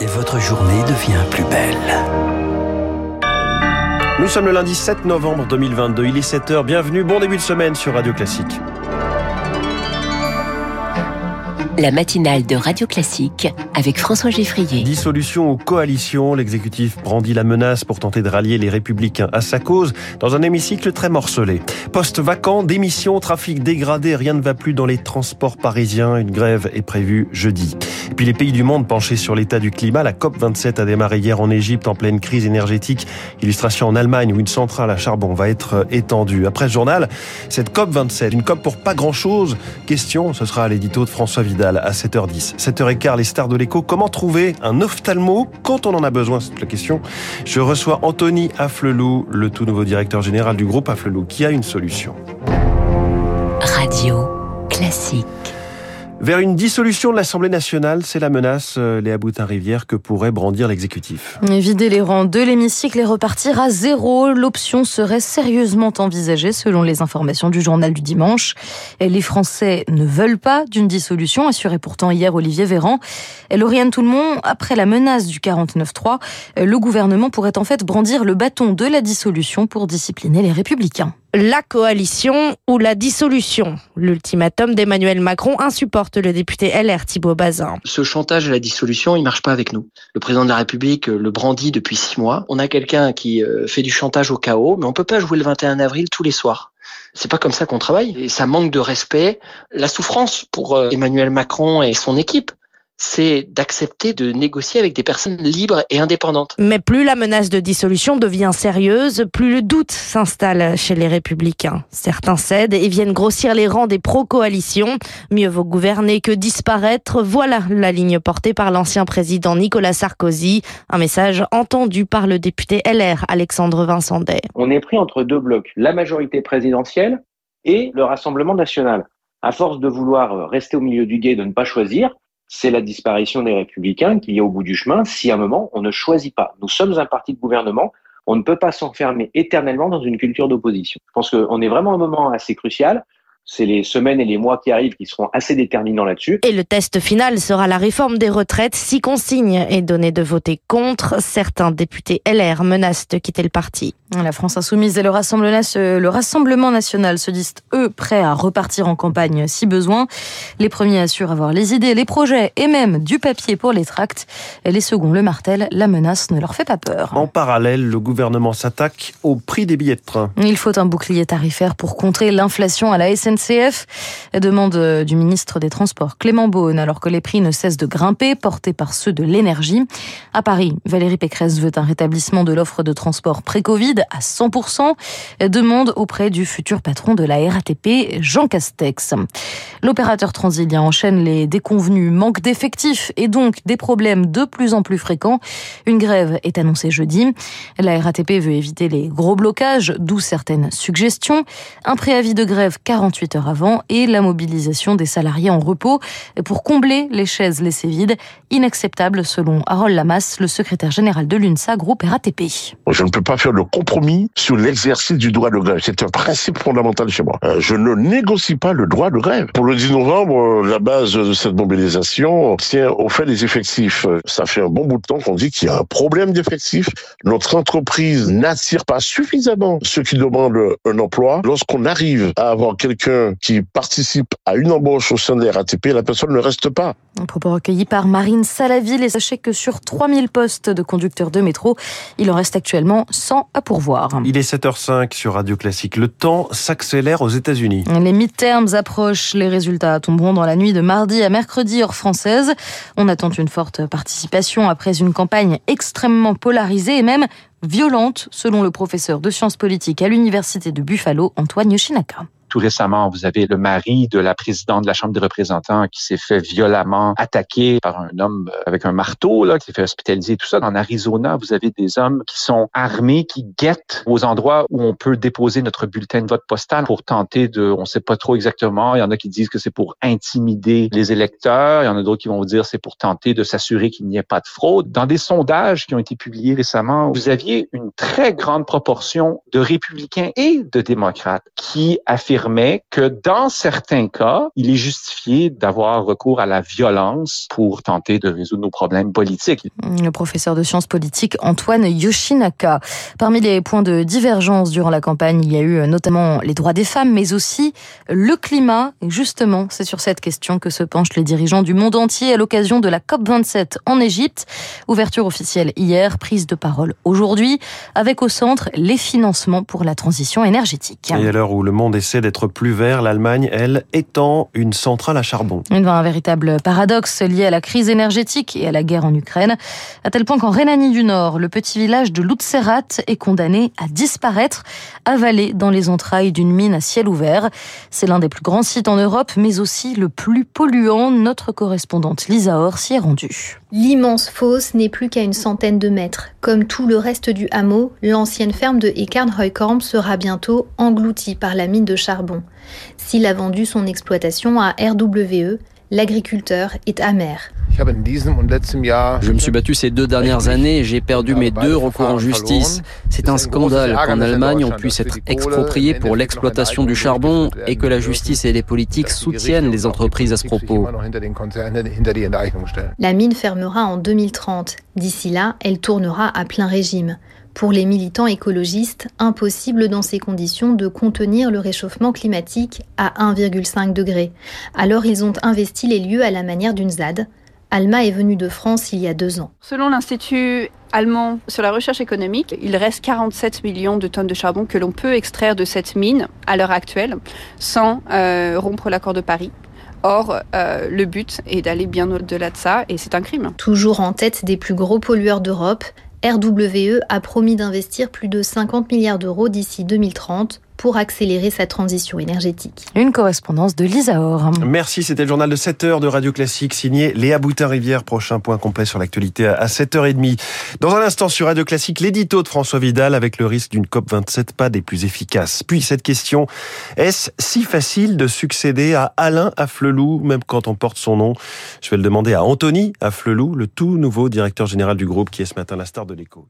et votre journée devient plus belle. Nous sommes le lundi 7 novembre 2022, il est 7h, bienvenue, bon début de semaine sur Radio Classique. La matinale de Radio Classique avec François Geffrier. Dissolution ou coalition, l'exécutif brandit la menace pour tenter de rallier les républicains à sa cause dans un hémicycle très morcelé. Poste vacant, démission, trafic dégradé, rien ne va plus dans les transports parisiens. Une grève est prévue jeudi. Et puis les pays du monde penchés sur l'état du climat, la COP27 a démarré hier en Égypte en pleine crise énergétique. Illustration en Allemagne où une centrale à charbon va être étendue. Après ce journal, cette COP27, une COP pour pas grand chose. Question, ce sera à l'édito de François Vidal à 7h10. 7h15, les stars de l'écho. Comment trouver un ophtalmo quand on en a besoin? C'est la question. Je reçois Anthony Afflelou, le tout nouveau directeur général du groupe Afflelou, qui a une solution. Radio classique. Vers une dissolution de l'Assemblée nationale, c'est la menace, euh, Léa Boutin-Rivière, que pourrait brandir l'exécutif. Vider les rangs de l'hémicycle et repartir à zéro, l'option serait sérieusement envisagée selon les informations du journal du dimanche. Les Français ne veulent pas d'une dissolution, assurait pourtant hier Olivier Véran. Lauriane Toulmont, après la menace du 49-3, le gouvernement pourrait en fait brandir le bâton de la dissolution pour discipliner les républicains la coalition ou la dissolution. L'ultimatum d'Emmanuel Macron insupporte le député LR Thibault Bazin. Ce chantage à la dissolution, il marche pas avec nous. Le président de la République le brandit depuis six mois. On a quelqu'un qui euh, fait du chantage au chaos, mais on peut pas jouer le 21 avril tous les soirs. C'est pas comme ça qu'on travaille et ça manque de respect. La souffrance pour euh, Emmanuel Macron et son équipe c'est d'accepter de négocier avec des personnes libres et indépendantes. Mais plus la menace de dissolution devient sérieuse, plus le doute s'installe chez les républicains. Certains cèdent et viennent grossir les rangs des pro-coalitions. Mieux vaut gouverner que disparaître. Voilà la ligne portée par l'ancien président Nicolas Sarkozy. Un message entendu par le député LR Alexandre Vincendet. On est pris entre deux blocs, la majorité présidentielle et le Rassemblement national. À force de vouloir rester au milieu du guet, de ne pas choisir, c'est la disparition des républicains qui est au bout du chemin si à un moment on ne choisit pas. Nous sommes un parti de gouvernement, on ne peut pas s'enfermer éternellement dans une culture d'opposition. Je pense qu'on est vraiment à un moment assez crucial c'est les semaines et les mois qui arrivent qui seront assez déterminants là-dessus. Et le test final sera la réforme des retraites. Si consigne est donnée de voter contre, certains députés LR menacent de quitter le parti. La France insoumise et le Rassemblement national se disent, eux, prêts à repartir en campagne si besoin. Les premiers assurent avoir les idées, les projets et même du papier pour les tracts. Les seconds le martèlent, la menace ne leur fait pas peur. En parallèle, le gouvernement s'attaque au prix des billets de train. Il faut un bouclier tarifaire pour contrer l'inflation à la SNCF CF demande euh, du ministre des Transports Clément Beaune, alors que les prix ne cessent de grimper, portés par ceux de l'énergie. À Paris, Valérie Pécresse veut un rétablissement de l'offre de transport pré-Covid à 100%, demande auprès du futur patron de la RATP, Jean Castex. L'opérateur transilien enchaîne les déconvenus, manque d'effectifs et donc des problèmes de plus en plus fréquents. Une grève est annoncée jeudi. La RATP veut éviter les gros blocages, d'où certaines suggestions. Un préavis de grève 48 heures avant et la mobilisation des salariés en repos pour combler les chaises laissées vides. Inacceptable selon Harold Lamas, le secrétaire général de l'UNSA, groupe RATP. Je ne peux pas faire le compromis sur l'exercice du droit de grève. C'est un principe fondamental chez moi. Euh, je ne négocie pas le droit de grève. Pour le 10 novembre, la base de cette mobilisation tient au fait des effectifs. Ça fait un bon bout de temps qu'on dit qu'il y a un problème d'effectifs. Notre entreprise n'attire pas suffisamment ceux qui demandent un emploi. Lorsqu'on arrive à avoir quelqu'un qui participe à une embauche au sein de la RATP, la personne ne reste pas. Un propos recueilli par Marine Salaville et sachez que sur 3000 postes de conducteurs de métro, il en reste actuellement 100 à pourvoir. Il est 7h05 sur Radio Classique. Le temps s'accélère aux États-Unis. Les midterms approchent, les résultats tomberont dans la nuit de mardi à mercredi heure française. On attend une forte participation après une campagne extrêmement polarisée et même violente selon le professeur de sciences politiques à l'université de Buffalo, Antoine Yoshinaka. Tout récemment, vous avez le mari de la présidente de la Chambre des représentants qui s'est fait violemment attaquer par un homme avec un marteau, là, qui s'est fait hospitaliser, tout ça. En Arizona, vous avez des hommes qui sont armés, qui guettent aux endroits où on peut déposer notre bulletin de vote postal pour tenter de, on sait pas trop exactement. Il y en a qui disent que c'est pour intimider les électeurs. Il y en a d'autres qui vont vous dire c'est pour tenter de s'assurer qu'il n'y ait pas de fraude. Dans des sondages qui ont été publiés récemment, vous aviez une très grande proportion de républicains et de démocrates qui affirment affirmait que dans certains cas, il est justifié d'avoir recours à la violence pour tenter de résoudre nos problèmes politiques. Le professeur de sciences politiques Antoine Yoshinaka. Parmi les points de divergence durant la campagne, il y a eu notamment les droits des femmes, mais aussi le climat. Et justement, c'est sur cette question que se penchent les dirigeants du monde entier à l'occasion de la COP27 en Égypte. Ouverture officielle hier, prise de parole aujourd'hui, avec au centre les financements pour la transition énergétique. Et à l'heure où le monde essaie d'être plus vert, l'Allemagne, elle, étend une centrale à charbon. Un véritable paradoxe lié à la crise énergétique et à la guerre en Ukraine, à tel point qu'en Rhénanie du Nord, le petit village de Lutzerat est condamné à disparaître, avalé dans les entrailles d'une mine à ciel ouvert. C'est l'un des plus grands sites en Europe, mais aussi le plus polluant. Notre correspondante Lisa Or s'y est rendue. L'immense fosse n'est plus qu'à une centaine de mètres. Comme tout le reste du hameau, l'ancienne ferme de Ekernheukorn sera bientôt engloutie par la mine de S'il a vendu son exploitation à RWE, l'agriculteur est amer. Je me suis battu ces deux dernières années et j'ai perdu mes deux recours en justice. C'est un scandale qu'en Allemagne on puisse être exproprié pour l'exploitation du charbon et que la justice et les politiques soutiennent les entreprises à ce propos. La mine fermera en 2030. D'ici là, elle tournera à plein régime. Pour les militants écologistes, impossible dans ces conditions de contenir le réchauffement climatique à 1,5 degré. Alors ils ont investi les lieux à la manière d'une ZAD. Alma est venue de France il y a deux ans. Selon l'Institut allemand sur la recherche économique, il reste 47 millions de tonnes de charbon que l'on peut extraire de cette mine à l'heure actuelle sans euh, rompre l'accord de Paris. Or, euh, le but est d'aller bien au-delà de ça et c'est un crime. Toujours en tête des plus gros pollueurs d'Europe, RWE a promis d'investir plus de 50 milliards d'euros d'ici 2030 pour accélérer sa transition énergétique. Une correspondance de Lisa Or. Merci, c'était le journal de 7 heures de Radio Classique signé Léa Boutin-Rivière. Prochain point complet sur l'actualité à 7h30. Dans un instant sur Radio Classique, l'édito de François Vidal avec le risque d'une COP27 pas des plus efficaces. Puis cette question, est-ce si facile de succéder à Alain Afflelou, même quand on porte son nom? Je vais le demander à Anthony Afflelou, le tout nouveau directeur général du groupe qui est ce matin la star de l'écho.